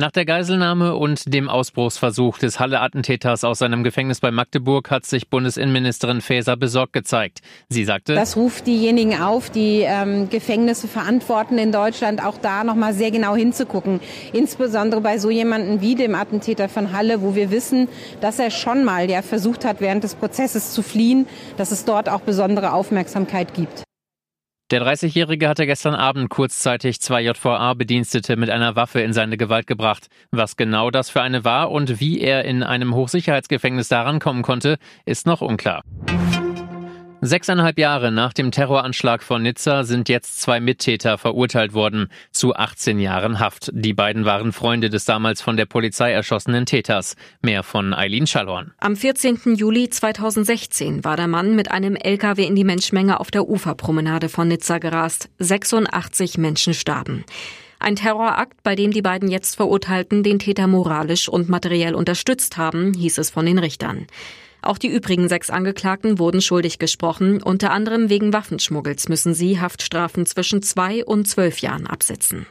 Nach der Geiselnahme und dem Ausbruchsversuch des Halle-Attentäters aus seinem Gefängnis bei Magdeburg hat sich Bundesinnenministerin Faeser besorgt gezeigt. Sie sagte, das ruft diejenigen auf, die ähm, Gefängnisse verantworten in Deutschland, auch da nochmal sehr genau hinzugucken. Insbesondere bei so jemanden wie dem Attentäter von Halle, wo wir wissen, dass er schon mal ja versucht hat, während des Prozesses zu fliehen, dass es dort auch besondere Aufmerksamkeit gibt. Der 30-Jährige hatte gestern Abend kurzzeitig zwei JVA-Bedienstete mit einer Waffe in seine Gewalt gebracht. Was genau das für eine war und wie er in einem Hochsicherheitsgefängnis daran kommen konnte, ist noch unklar. Sechseinhalb Jahre nach dem Terroranschlag von Nizza sind jetzt zwei Mittäter verurteilt worden zu 18 Jahren Haft. Die beiden waren Freunde des damals von der Polizei erschossenen Täters. Mehr von Eileen Schallhorn. Am 14. Juli 2016 war der Mann mit einem LKW in die Menschmenge auf der Uferpromenade von Nizza gerast. 86 Menschen starben. Ein Terrorakt, bei dem die beiden jetzt Verurteilten den Täter moralisch und materiell unterstützt haben, hieß es von den Richtern. Auch die übrigen sechs Angeklagten wurden schuldig gesprochen. Unter anderem wegen Waffenschmuggels müssen sie Haftstrafen zwischen zwei und zwölf Jahren absitzen.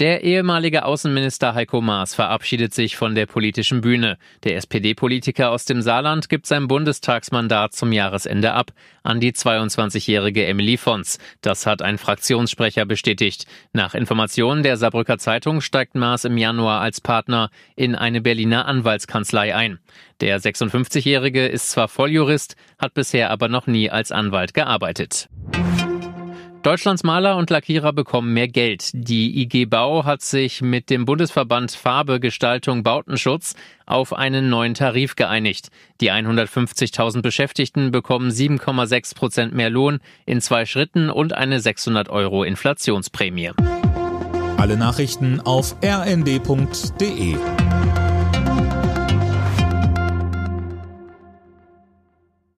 Der ehemalige Außenminister Heiko Maas verabschiedet sich von der politischen Bühne. Der SPD-Politiker aus dem Saarland gibt sein Bundestagsmandat zum Jahresende ab an die 22-jährige Emily Fons. Das hat ein Fraktionssprecher bestätigt. Nach Informationen der Saarbrücker Zeitung steigt Maas im Januar als Partner in eine Berliner Anwaltskanzlei ein. Der 56-jährige ist zwar Volljurist, hat bisher aber noch nie als Anwalt gearbeitet. Deutschlands Maler und Lackierer bekommen mehr Geld. Die IG Bau hat sich mit dem Bundesverband Farbe, Gestaltung, Bautenschutz auf einen neuen Tarif geeinigt. Die 150.000 Beschäftigten bekommen 7,6 Prozent mehr Lohn in zwei Schritten und eine 600 Euro Inflationsprämie. Alle Nachrichten auf rnd.de